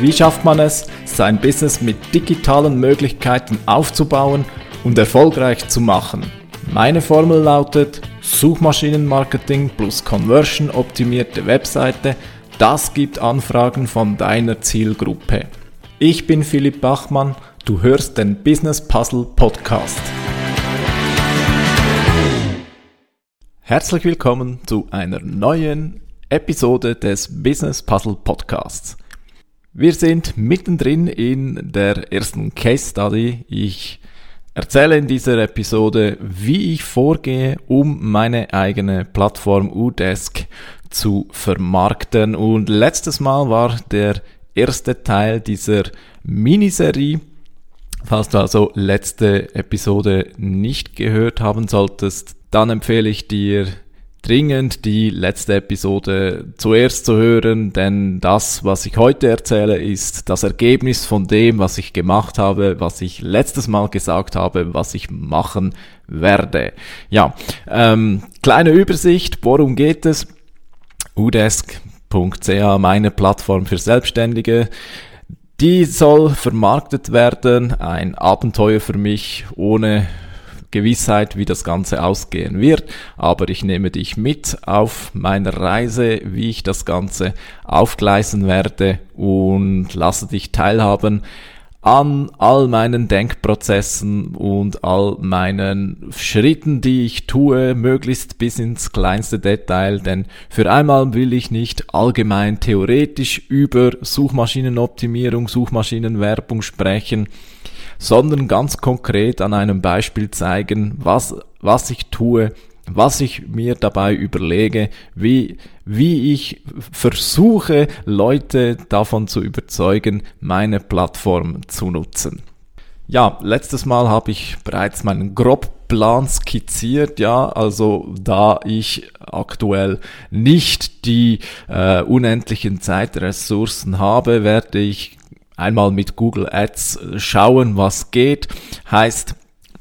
Wie schafft man es, sein Business mit digitalen Möglichkeiten aufzubauen und erfolgreich zu machen? Meine Formel lautet Suchmaschinenmarketing plus Conversion optimierte Webseite. Das gibt Anfragen von deiner Zielgruppe. Ich bin Philipp Bachmann, du hörst den Business Puzzle Podcast. Herzlich willkommen zu einer neuen Episode des Business Puzzle Podcasts. Wir sind mittendrin in der ersten Case Study. Ich erzähle in dieser Episode, wie ich vorgehe, um meine eigene Plattform Udesk zu vermarkten. Und letztes Mal war der erste Teil dieser Miniserie. Falls du also letzte Episode nicht gehört haben solltest, dann empfehle ich dir dringend die letzte Episode zuerst zu hören, denn das, was ich heute erzähle, ist das Ergebnis von dem, was ich gemacht habe, was ich letztes Mal gesagt habe, was ich machen werde. Ja, ähm, kleine Übersicht, worum geht es? udesk.ch, meine Plattform für Selbstständige. Die soll vermarktet werden, ein Abenteuer für mich ohne Gewissheit, wie das Ganze ausgehen wird, aber ich nehme dich mit auf meiner Reise, wie ich das Ganze aufgleisen werde und lasse dich teilhaben an all meinen Denkprozessen und all meinen Schritten, die ich tue, möglichst bis ins kleinste Detail, denn für einmal will ich nicht allgemein theoretisch über Suchmaschinenoptimierung, Suchmaschinenwerbung sprechen, sondern ganz konkret an einem Beispiel zeigen, was, was ich tue, was ich mir dabei überlege, wie, wie ich versuche, Leute davon zu überzeugen, meine Plattform zu nutzen. Ja, letztes Mal habe ich bereits meinen Grobplan skizziert, ja, also da ich aktuell nicht die äh, unendlichen Zeitressourcen habe, werde ich einmal mit Google Ads schauen, was geht. Heißt,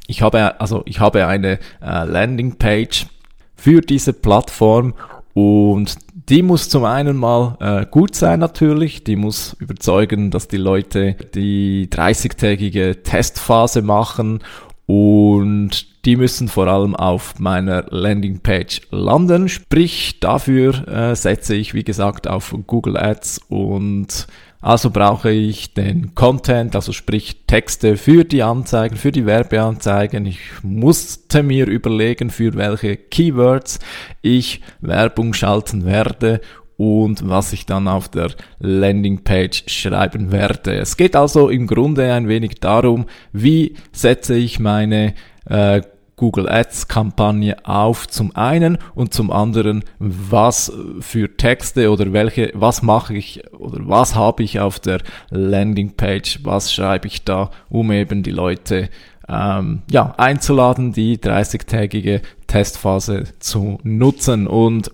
ich habe also ich habe eine äh, Landingpage für diese Plattform und die muss zum einen mal äh, gut sein natürlich, die muss überzeugen, dass die Leute die 30-tägige Testphase machen und die müssen vor allem auf meiner Landingpage landen. Sprich, dafür äh, setze ich, wie gesagt, auf Google Ads und also brauche ich den Content, also sprich Texte für die Anzeigen, für die Werbeanzeigen. Ich musste mir überlegen, für welche Keywords ich Werbung schalten werde und was ich dann auf der Landingpage schreiben werde. Es geht also im Grunde ein wenig darum, wie setze ich meine äh, Google Ads Kampagne auf zum einen und zum anderen, was für Texte oder welche, was mache ich oder was habe ich auf der Landingpage, was schreibe ich da, um eben die Leute ähm, ja, einzuladen, die 30-tägige Testphase zu nutzen und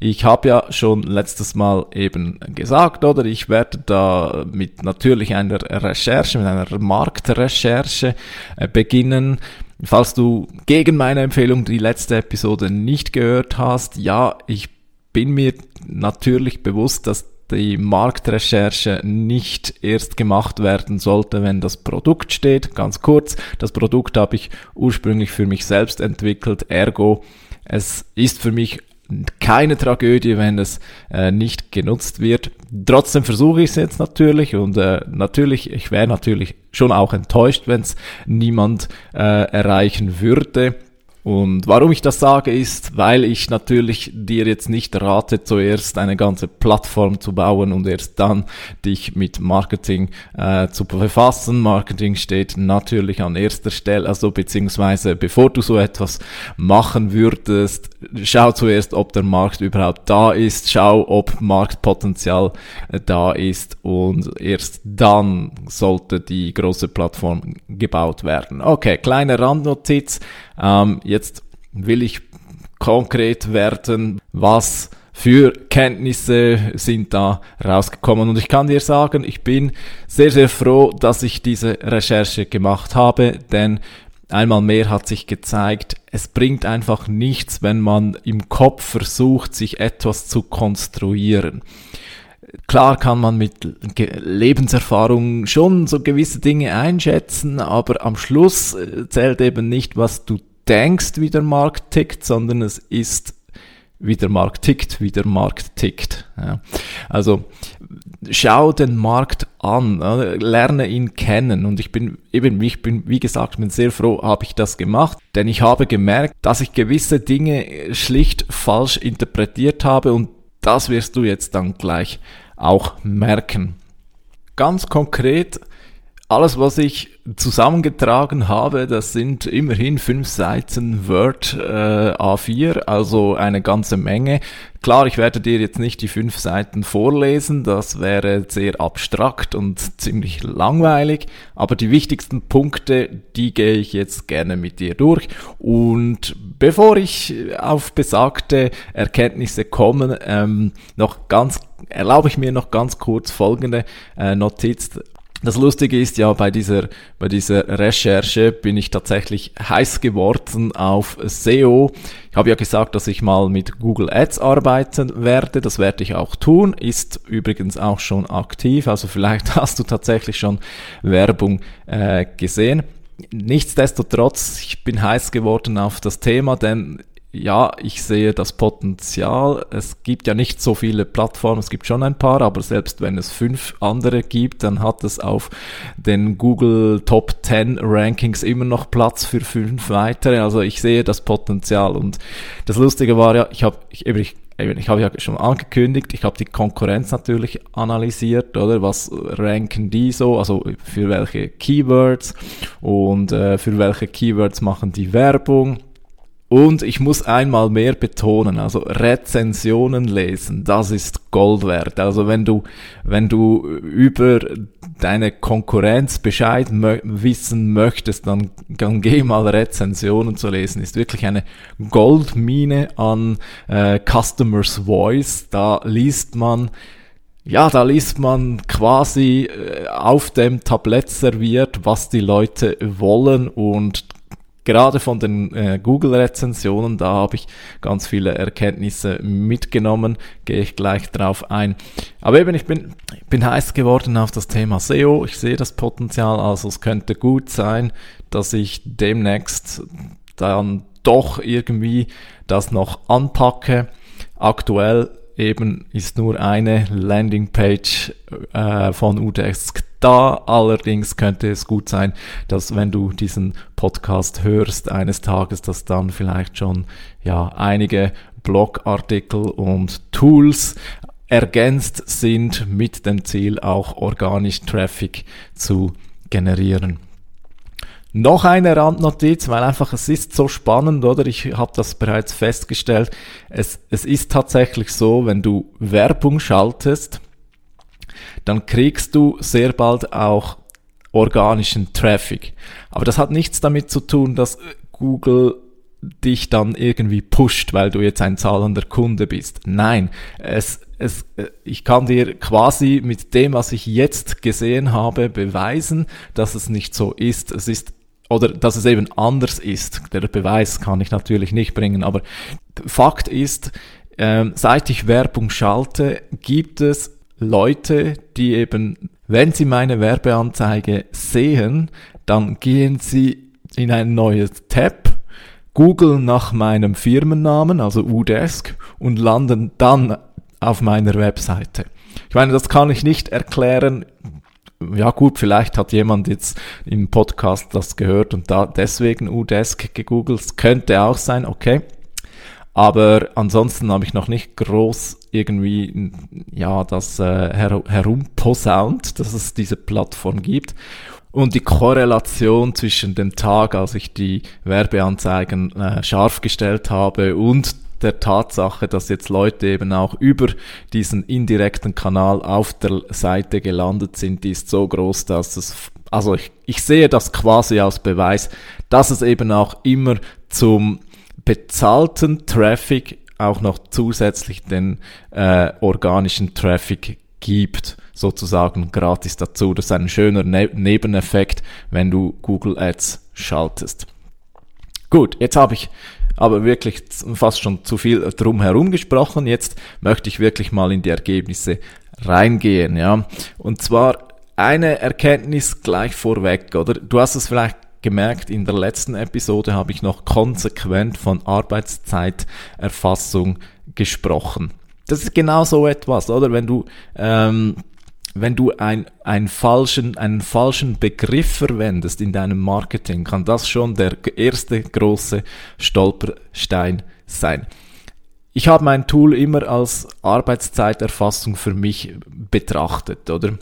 ich habe ja schon letztes Mal eben gesagt, oder ich werde da mit natürlich einer Recherche, mit einer Marktrecherche äh, beginnen. Falls du gegen meine Empfehlung die letzte Episode nicht gehört hast, ja, ich bin mir natürlich bewusst, dass die Marktrecherche nicht erst gemacht werden sollte, wenn das Produkt steht. Ganz kurz, das Produkt habe ich ursprünglich für mich selbst entwickelt, ergo es ist für mich keine Tragödie, wenn es äh, nicht genutzt wird. Trotzdem versuche ich es jetzt natürlich und äh, natürlich, ich wäre natürlich schon auch enttäuscht, wenn es niemand äh, erreichen würde. Und warum ich das sage, ist, weil ich natürlich dir jetzt nicht rate, zuerst eine ganze Plattform zu bauen und erst dann dich mit Marketing äh, zu befassen. Marketing steht natürlich an erster Stelle, also beziehungsweise bevor du so etwas machen würdest, schau zuerst, ob der Markt überhaupt da ist, schau, ob Marktpotenzial äh, da ist und erst dann sollte die große Plattform gebaut werden. Okay, kleine Randnotiz. Ähm, jetzt will ich konkret werden, was für Kenntnisse sind da rausgekommen. Und ich kann dir sagen, ich bin sehr, sehr froh, dass ich diese Recherche gemacht habe, denn einmal mehr hat sich gezeigt, es bringt einfach nichts, wenn man im Kopf versucht, sich etwas zu konstruieren. Klar kann man mit Lebenserfahrung schon so gewisse Dinge einschätzen, aber am Schluss äh, zählt eben nicht, was du denkst, wie der Markt tickt, sondern es ist wie der Markt tickt, wie der Markt tickt. Ja. Also schau den Markt an, lerne ihn kennen und ich bin eben, ich bin, wie gesagt, bin sehr froh, habe ich das gemacht, denn ich habe gemerkt, dass ich gewisse Dinge schlicht falsch interpretiert habe und das wirst du jetzt dann gleich auch merken. Ganz konkret alles, was ich zusammengetragen habe, das sind immerhin fünf Seiten Word äh, A4, also eine ganze Menge. Klar, ich werde dir jetzt nicht die fünf Seiten vorlesen, das wäre sehr abstrakt und ziemlich langweilig, aber die wichtigsten Punkte, die gehe ich jetzt gerne mit dir durch. Und bevor ich auf besagte Erkenntnisse komme, ähm, noch ganz erlaube ich mir noch ganz kurz folgende äh, Notiz das Lustige ist ja, bei dieser, bei dieser Recherche bin ich tatsächlich heiß geworden auf SEO. Ich habe ja gesagt, dass ich mal mit Google Ads arbeiten werde. Das werde ich auch tun. Ist übrigens auch schon aktiv. Also vielleicht hast du tatsächlich schon Werbung äh, gesehen. Nichtsdestotrotz, ich bin heiß geworden auf das Thema, denn ja, ich sehe das Potenzial. Es gibt ja nicht so viele Plattformen, es gibt schon ein paar, aber selbst wenn es fünf andere gibt, dann hat es auf den Google Top 10 Rankings immer noch Platz für fünf weitere. Also ich sehe das Potenzial. Und das Lustige war ja, ich habe, ich, ich, ich habe ja schon angekündigt, ich habe die Konkurrenz natürlich analysiert, oder? Was ranken die so? Also für welche Keywords und äh, für welche Keywords machen die Werbung? Und ich muss einmal mehr betonen, also Rezensionen lesen, das ist Gold wert. Also wenn du, wenn du über deine Konkurrenz Bescheid mö wissen möchtest, dann, dann geh mal Rezensionen zu lesen. Ist wirklich eine Goldmine an äh, Customers Voice. Da liest man ja, da liest man quasi äh, auf dem Tablett serviert, was die Leute wollen und gerade von den äh, Google-Rezensionen, da habe ich ganz viele Erkenntnisse mitgenommen, gehe ich gleich drauf ein. Aber eben, ich bin, bin heiß geworden auf das Thema SEO. Ich sehe das Potenzial, also es könnte gut sein, dass ich demnächst dann doch irgendwie das noch anpacke. Aktuell eben ist nur eine Landingpage äh, von Udesk da. Allerdings könnte es gut sein, dass wenn du diesen Podcast hörst eines Tages, dass dann vielleicht schon ja einige Blogartikel und Tools ergänzt sind mit dem Ziel auch organisch Traffic zu generieren. Noch eine Randnotiz, weil einfach es ist so spannend, oder? Ich habe das bereits festgestellt. Es, es ist tatsächlich so, wenn du Werbung schaltest, dann kriegst du sehr bald auch organischen Traffic. Aber das hat nichts damit zu tun, dass Google dich dann irgendwie pusht, weil du jetzt ein zahlender Kunde bist. Nein, es, es, ich kann dir quasi mit dem, was ich jetzt gesehen habe, beweisen, dass es nicht so ist. Es ist oder dass es eben anders ist. Der Beweis kann ich natürlich nicht bringen, aber Fakt ist, ähm, seit ich Werbung schalte, gibt es Leute, die eben, wenn sie meine Werbeanzeige sehen, dann gehen sie in ein neues Tab, googeln nach meinem Firmennamen, also Udesk, und landen dann auf meiner Webseite. Ich meine, das kann ich nicht erklären ja gut, vielleicht hat jemand jetzt im Podcast das gehört und da deswegen Udesk gegoogelt. Könnte auch sein, okay. Aber ansonsten habe ich noch nicht groß irgendwie ja das äh, her herumposaunt, dass es diese Plattform gibt. Und die Korrelation zwischen dem Tag, als ich die Werbeanzeigen äh, scharf gestellt habe und der Tatsache, dass jetzt Leute eben auch über diesen indirekten Kanal auf der Seite gelandet sind, die ist so groß, dass es, also ich, ich sehe das quasi als Beweis, dass es eben auch immer zum bezahlten Traffic auch noch zusätzlich den äh, organischen Traffic gibt, sozusagen gratis dazu. Das ist ein schöner ne Nebeneffekt, wenn du Google Ads schaltest. Gut, jetzt habe ich aber wirklich fast schon zu viel drum herum gesprochen. Jetzt möchte ich wirklich mal in die Ergebnisse reingehen, ja. Und zwar eine Erkenntnis gleich vorweg, oder? Du hast es vielleicht gemerkt, in der letzten Episode habe ich noch konsequent von Arbeitszeiterfassung gesprochen. Das ist genau so etwas, oder? Wenn du ähm, wenn du ein, einen, falschen, einen falschen Begriff verwendest in deinem Marketing, kann das schon der erste große Stolperstein sein. Ich habe mein Tool immer als Arbeitszeiterfassung für mich betrachtet, oder?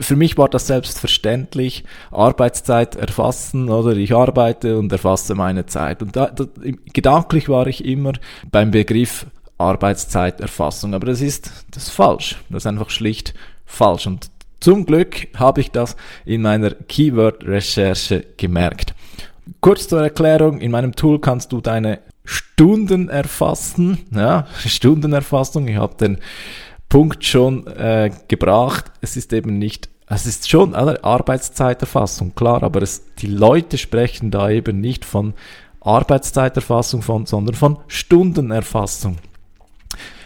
Für mich war das selbstverständlich, Arbeitszeit erfassen, oder ich arbeite und erfasse meine Zeit. Und da, da, gedanklich war ich immer beim Begriff Arbeitszeiterfassung, aber das ist, das ist falsch. Das ist einfach schlicht falsch. Und zum Glück habe ich das in meiner Keyword-Recherche gemerkt. Kurz zur Erklärung, in meinem Tool kannst du deine Stunden erfassen, ja, Stundenerfassung. Ich habe den Punkt schon äh, gebracht. Es ist eben nicht, es ist schon eine Arbeitszeiterfassung, klar, aber es, die Leute sprechen da eben nicht von Arbeitszeiterfassung, von, sondern von Stundenerfassung.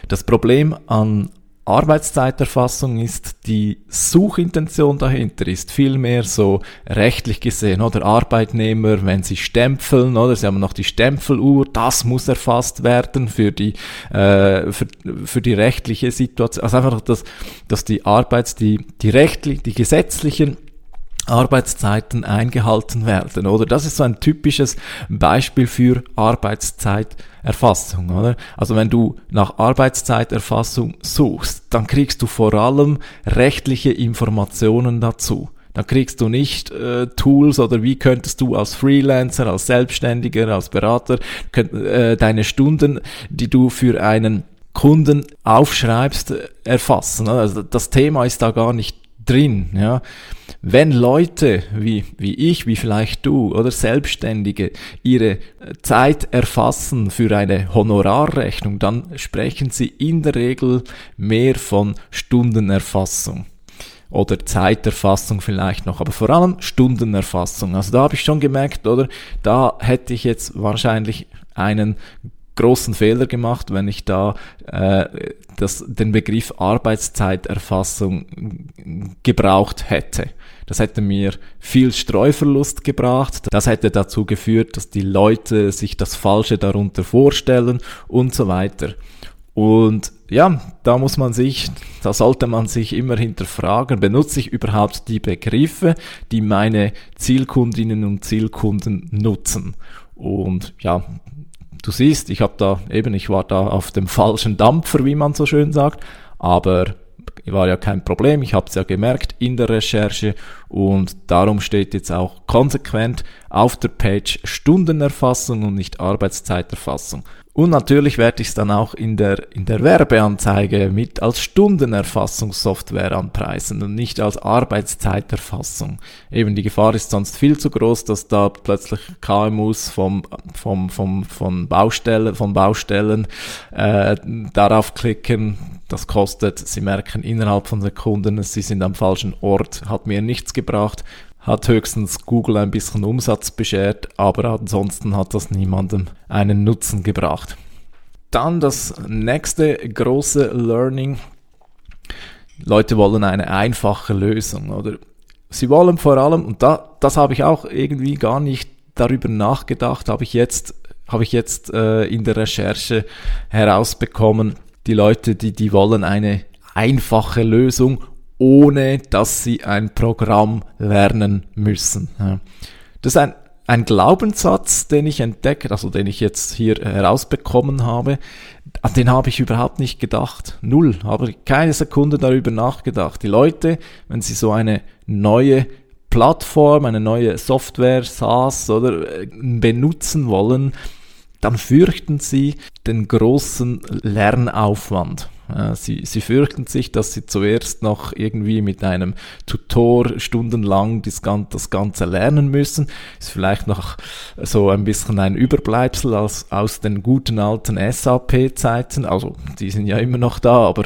Das Problem an Arbeitszeiterfassung ist die Suchintention dahinter, ist vielmehr so rechtlich gesehen, oder? Arbeitnehmer, wenn sie stempeln, oder? Sie haben noch die Stempfeluhr, das muss erfasst werden für die, äh, für, für die rechtliche Situation, also einfach, dass, dass die Arbeits, die, die rechtlich, die gesetzlichen Arbeitszeiten eingehalten werden, oder? Das ist so ein typisches Beispiel für Arbeitszeiterfassung, oder? Also wenn du nach Arbeitszeiterfassung suchst, dann kriegst du vor allem rechtliche Informationen dazu. Dann kriegst du nicht äh, Tools oder wie könntest du als Freelancer, als Selbstständiger, als Berater könnt, äh, deine Stunden, die du für einen Kunden aufschreibst, erfassen. Also das Thema ist da gar nicht drin. Ja. Wenn Leute wie, wie ich, wie vielleicht du oder Selbstständige ihre Zeit erfassen für eine Honorarrechnung, dann sprechen sie in der Regel mehr von Stundenerfassung oder Zeiterfassung vielleicht noch, aber vor allem Stundenerfassung. Also da habe ich schon gemerkt, oder da hätte ich jetzt wahrscheinlich einen großen Fehler gemacht, wenn ich da äh, das, den Begriff Arbeitszeiterfassung gebraucht hätte. Das hätte mir viel Streuverlust gebracht. Das hätte dazu geführt, dass die Leute sich das Falsche darunter vorstellen und so weiter. Und ja, da muss man sich, da sollte man sich immer hinterfragen, benutze ich überhaupt die Begriffe, die meine Zielkundinnen und Zielkunden nutzen? Und ja, du siehst, ich habe da eben, ich war da auf dem falschen Dampfer, wie man so schön sagt, aber war ja kein Problem, ich habe es ja gemerkt in der Recherche und darum steht jetzt auch konsequent auf der Page Stundenerfassung und nicht Arbeitszeiterfassung. Und natürlich werde ich es dann auch in der, in der Werbeanzeige mit als Stundenerfassungssoftware anpreisen und nicht als Arbeitszeiterfassung. Eben die Gefahr ist sonst viel zu groß, dass da plötzlich KMUs vom, vom, vom, von Baustellen, von Baustellen äh, darauf klicken. Das kostet, sie merken innerhalb von Sekunden, sie sind am falschen Ort, hat mir nichts gebracht hat höchstens Google ein bisschen Umsatz beschert, aber ansonsten hat das niemandem einen Nutzen gebracht. Dann das nächste große Learning. Leute wollen eine einfache Lösung, oder? Sie wollen vor allem, und da, das habe ich auch irgendwie gar nicht darüber nachgedacht, habe ich jetzt, habe ich jetzt äh, in der Recherche herausbekommen, die Leute, die, die wollen eine einfache Lösung ohne dass sie ein Programm lernen müssen. Das ist ein, ein Glaubenssatz, den ich entdeckt, also den ich jetzt hier herausbekommen habe, an den habe ich überhaupt nicht gedacht. Null. Habe keine Sekunde darüber nachgedacht. Die Leute, wenn sie so eine neue Plattform, eine neue Software, SaaS oder äh, benutzen wollen, dann fürchten sie den großen Lernaufwand. Sie, sie fürchten sich, dass sie zuerst noch irgendwie mit einem Tutor stundenlang das, das Ganze lernen müssen. Ist vielleicht noch so ein bisschen ein Überbleibsel aus, aus den guten alten SAP-Zeiten. Also die sind ja immer noch da, aber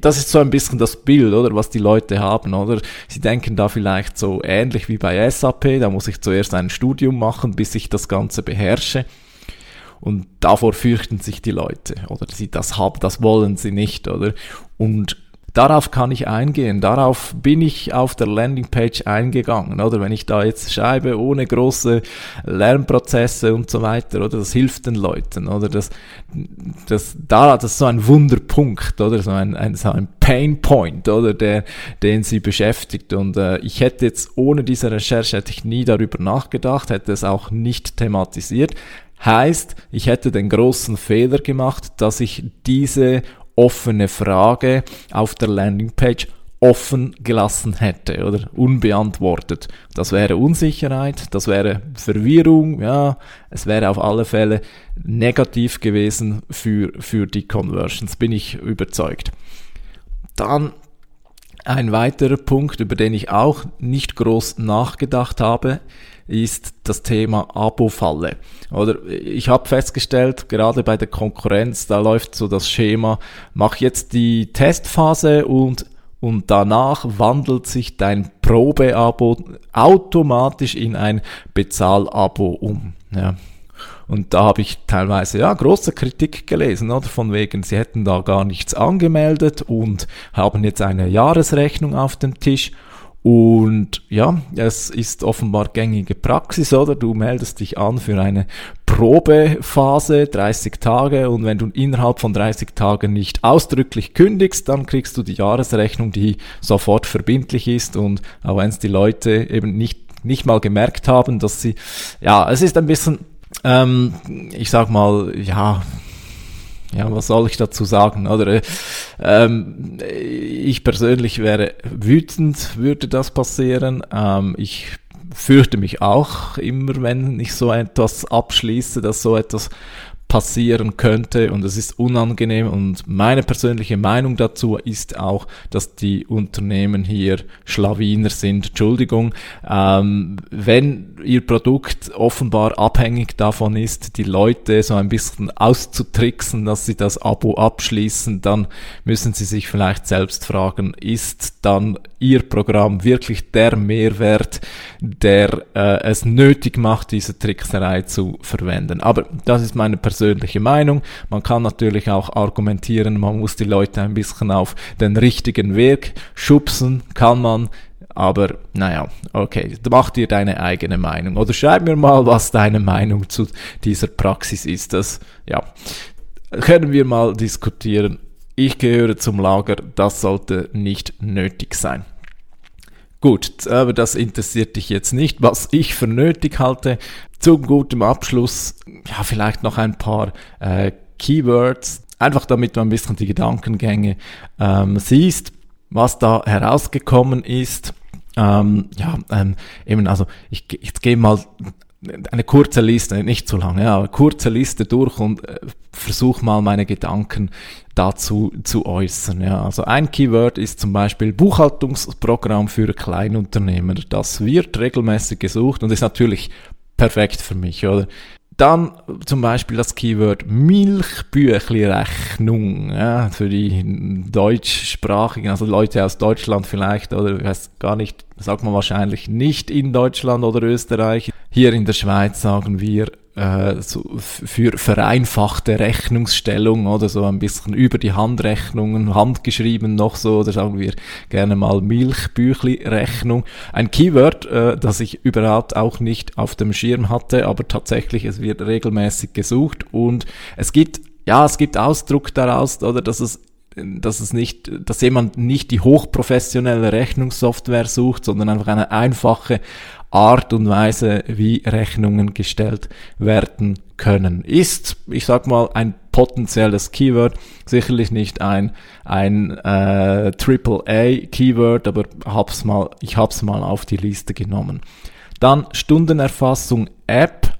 das ist so ein bisschen das Bild, oder, was die Leute haben, oder? Sie denken da vielleicht so ähnlich wie bei SAP, da muss ich zuerst ein Studium machen, bis ich das Ganze beherrsche. Und davor fürchten sich die Leute, oder sie das haben, das wollen sie nicht, oder? Und Darauf kann ich eingehen, darauf bin ich auf der Landingpage eingegangen, oder? Wenn ich da jetzt schreibe, ohne große Lernprozesse und so weiter, oder? Das hilft den Leuten, oder? Das, das, da, das ist so ein Wunderpunkt, oder? So ein, ein, so ein Pain Point, oder? Der, den sie beschäftigt. Und äh, ich hätte jetzt ohne diese Recherche hätte ich nie darüber nachgedacht, hätte es auch nicht thematisiert, Heißt, ich hätte den großen Fehler gemacht, dass ich diese offene Frage auf der Landingpage offen gelassen hätte oder unbeantwortet. Das wäre Unsicherheit, das wäre Verwirrung, ja, es wäre auf alle Fälle negativ gewesen für, für die Conversions, bin ich überzeugt. Dann ein weiterer Punkt, über den ich auch nicht groß nachgedacht habe, ist das Thema Abo-Falle. Oder ich habe festgestellt, gerade bei der Konkurrenz, da läuft so das Schema, mach jetzt die Testphase und und danach wandelt sich dein Probeabo automatisch in ein Bezahlabo um. Ja. Und da habe ich teilweise ja große Kritik gelesen, oder von wegen, sie hätten da gar nichts angemeldet und haben jetzt eine Jahresrechnung auf dem Tisch und ja, es ist offenbar gängige Praxis, oder? Du meldest dich an für eine Probephase, 30 Tage, und wenn du innerhalb von 30 Tagen nicht ausdrücklich kündigst, dann kriegst du die Jahresrechnung, die sofort verbindlich ist. Und auch wenn es die Leute eben nicht, nicht mal gemerkt haben, dass sie, ja, es ist ein bisschen, ähm, ich sag mal, ja, ja, was soll ich dazu sagen? Oder ähm, ich persönlich wäre wütend, würde das passieren. Ähm, ich fürchte mich auch immer, wenn ich so etwas abschließe, dass so etwas passieren könnte und es ist unangenehm und meine persönliche Meinung dazu ist auch, dass die Unternehmen hier Schlawiner sind. Entschuldigung, ähm, wenn ihr Produkt offenbar abhängig davon ist, die Leute so ein bisschen auszutricksen, dass sie das Abo abschließen, dann müssen sie sich vielleicht selbst fragen, ist dann ihr Programm wirklich der Mehrwert, der äh, es nötig macht, diese Trickserei zu verwenden. Aber das ist meine persönliche Meinung. Man kann natürlich auch argumentieren, man muss die Leute ein bisschen auf den richtigen Weg schubsen, kann man. Aber naja, okay, mach dir deine eigene Meinung. Oder schreib mir mal, was deine Meinung zu dieser Praxis ist. Das, ja, können wir mal diskutieren. Ich gehöre zum Lager, das sollte nicht nötig sein. Gut, aber das interessiert dich jetzt nicht, was ich für nötig halte. Zum guten Abschluss, ja, vielleicht noch ein paar äh, Keywords, einfach damit du ein bisschen die Gedankengänge ähm, siehst, was da herausgekommen ist. Ähm, ja, ähm, eben, also ich, ich gehe mal eine kurze Liste, nicht zu lange, ja, kurze Liste durch und äh, versuche mal meine Gedanken dazu zu äußern. Ja. Also ein Keyword ist zum Beispiel Buchhaltungsprogramm für Kleinunternehmer. Das wird regelmäßig gesucht und ist natürlich perfekt für mich, oder? Dann zum Beispiel das Keyword Milchbüchli-Rechnung ja, für die deutschsprachigen, also Leute aus Deutschland vielleicht oder ich weiß gar nicht, sagt man wahrscheinlich nicht in Deutschland oder Österreich. Hier in der Schweiz sagen wir äh, so für vereinfachte Rechnungsstellung oder so ein bisschen über die Handrechnungen, handgeschrieben noch so, oder sagen wir gerne mal Milchbüchli-Rechnung. Ein Keyword, äh, das ich überhaupt auch nicht auf dem Schirm hatte, aber tatsächlich, es wird regelmäßig gesucht und es gibt, ja, es gibt Ausdruck daraus, oder, dass es dass es nicht, dass jemand nicht die hochprofessionelle Rechnungssoftware sucht, sondern einfach eine einfache Art und Weise, wie Rechnungen gestellt werden können. Ist, ich sag mal, ein potenzielles Keyword, sicherlich nicht ein ein äh, AAA Keyword, aber hab's mal, ich hab's mal auf die Liste genommen. Dann Stundenerfassung App.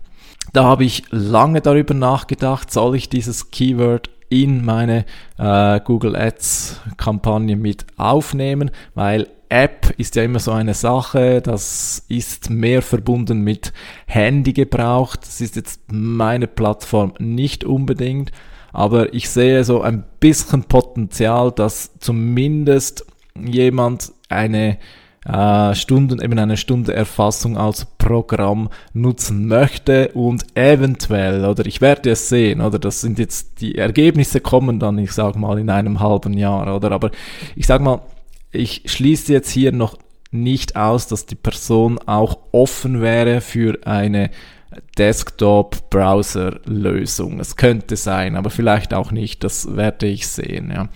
Da habe ich lange darüber nachgedacht, soll ich dieses Keyword in meine äh, Google Ads Kampagne mit aufnehmen, weil App ist ja immer so eine Sache, das ist mehr verbunden mit Handy gebraucht. Das ist jetzt meine Plattform nicht unbedingt. aber ich sehe so ein bisschen Potenzial, dass zumindest jemand eine äh, Stunden, eben eine Stunde Erfassung als Programm nutzen möchte und eventuell, oder ich werde es sehen, oder das sind jetzt, die Ergebnisse kommen dann, ich sag mal, in einem halben Jahr, oder, aber ich sag mal, ich schließe jetzt hier noch nicht aus, dass die Person auch offen wäre für eine Desktop-Browser-Lösung. Es könnte sein, aber vielleicht auch nicht. Das werde ich sehen. Ja.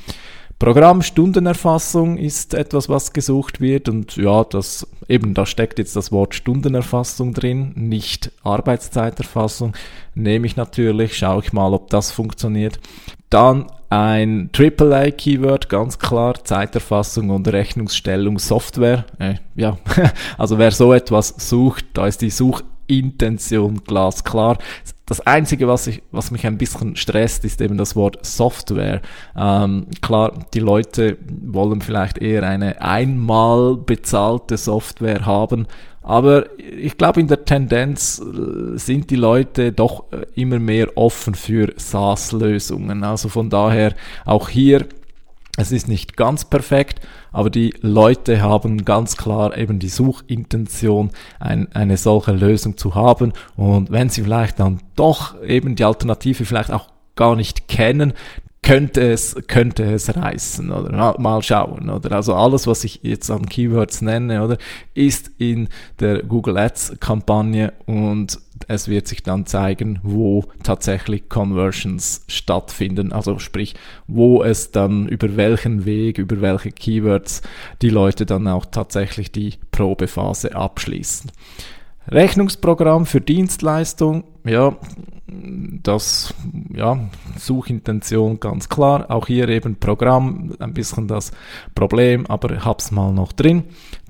Programmstundenerfassung ist etwas, was gesucht wird und ja, das eben, da steckt jetzt das Wort Stundenerfassung drin, nicht Arbeitszeiterfassung. Nehme ich natürlich, schaue ich mal, ob das funktioniert. Dann ein AAA-Keyword, ganz klar, Zeiterfassung und Rechnungsstellung Software. Äh, ja, also wer so etwas sucht, da ist die Suchintention glasklar. Das Einzige, was, ich, was mich ein bisschen stresst, ist eben das Wort Software. Ähm, klar, die Leute wollen vielleicht eher eine einmal bezahlte Software haben, aber ich glaube, in der Tendenz äh, sind die Leute doch äh, immer mehr offen für SaaS-Lösungen. Also von daher auch hier es ist nicht ganz perfekt, aber die Leute haben ganz klar eben die Suchintention, ein, eine solche Lösung zu haben. Und wenn sie vielleicht dann doch eben die Alternative vielleicht auch gar nicht kennen, könnte es, könnte es reißen, oder mal schauen, oder? Also alles, was ich jetzt an Keywords nenne, oder, ist in der Google Ads Kampagne und es wird sich dann zeigen, wo tatsächlich Conversions stattfinden, also sprich, wo es dann über welchen Weg, über welche Keywords die Leute dann auch tatsächlich die Probephase abschließen. Rechnungsprogramm für Dienstleistung, ja, das, ja, Suchintention ganz klar. Auch hier eben Programm, ein bisschen das Problem, aber hab's mal noch drin.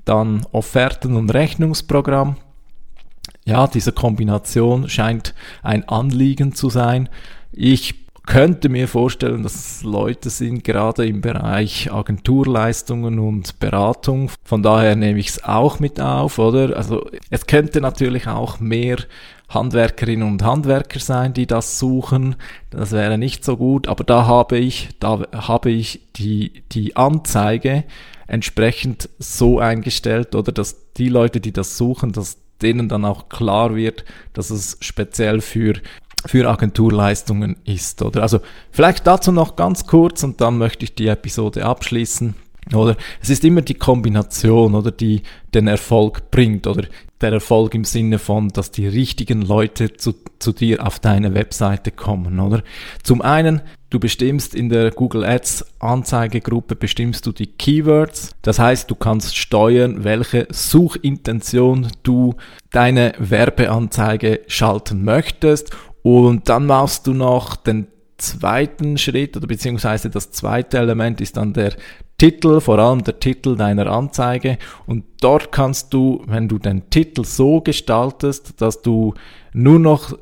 Dann Offerten- und Rechnungsprogramm. Ja, diese Kombination scheint ein Anliegen zu sein. Ich könnte mir vorstellen, dass es Leute sind, gerade im Bereich Agenturleistungen und Beratung. Von daher nehme ich es auch mit auf, oder? Also es könnte natürlich auch mehr Handwerkerinnen und Handwerker sein, die das suchen. Das wäre nicht so gut, aber da habe ich, da habe ich die, die Anzeige entsprechend so eingestellt oder dass die Leute, die das suchen, dass denen dann auch klar wird, dass es speziell für für Agenturleistungen ist, oder? Also vielleicht dazu noch ganz kurz und dann möchte ich die Episode abschließen. Oder es ist immer die Kombination, oder die den Erfolg bringt, oder der Erfolg im Sinne von, dass die richtigen Leute zu, zu dir auf deine Webseite kommen, oder? Zum einen, du bestimmst in der Google Ads Anzeigegruppe bestimmst du die Keywords. Das heißt, du kannst steuern, welche Suchintention du deine Werbeanzeige schalten möchtest und dann machst du noch den zweiten Schritt oder beziehungsweise das zweite Element ist dann der Titel, vor allem der Titel deiner Anzeige. Und dort kannst du, wenn du den Titel so gestaltest, dass du nur noch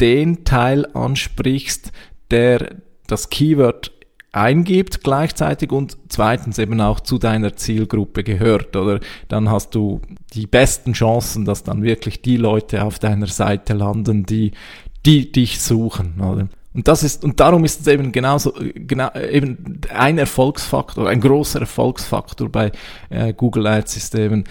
den Teil ansprichst, der das Keyword eingibt gleichzeitig und zweitens eben auch zu deiner Zielgruppe gehört oder dann hast du die besten Chancen, dass dann wirklich die Leute auf deiner Seite landen, die die dich suchen, oder? Und das ist, und darum ist es eben genauso, genau, eben ein Erfolgsfaktor, ein großer Erfolgsfaktor bei äh, Google Ads ist eben,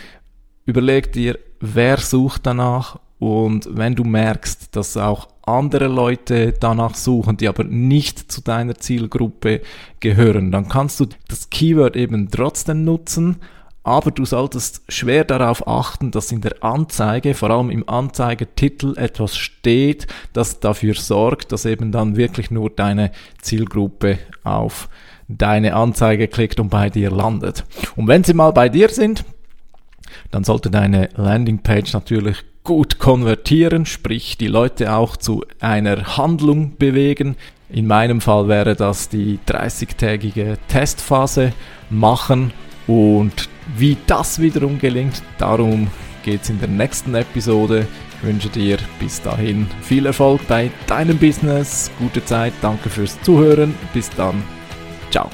überleg dir, wer sucht danach und wenn du merkst, dass auch andere Leute danach suchen, die aber nicht zu deiner Zielgruppe gehören, dann kannst du das Keyword eben trotzdem nutzen, aber du solltest schwer darauf achten, dass in der Anzeige, vor allem im Anzeigetitel, etwas steht, das dafür sorgt, dass eben dann wirklich nur deine Zielgruppe auf deine Anzeige klickt und bei dir landet. Und wenn sie mal bei dir sind, dann sollte deine Landingpage natürlich gut konvertieren, sprich die Leute auch zu einer Handlung bewegen. In meinem Fall wäre das die 30-tägige Testphase machen und wie das wiederum gelingt, darum geht es in der nächsten Episode. Ich wünsche dir bis dahin viel Erfolg bei deinem Business, gute Zeit, danke fürs Zuhören, bis dann, ciao.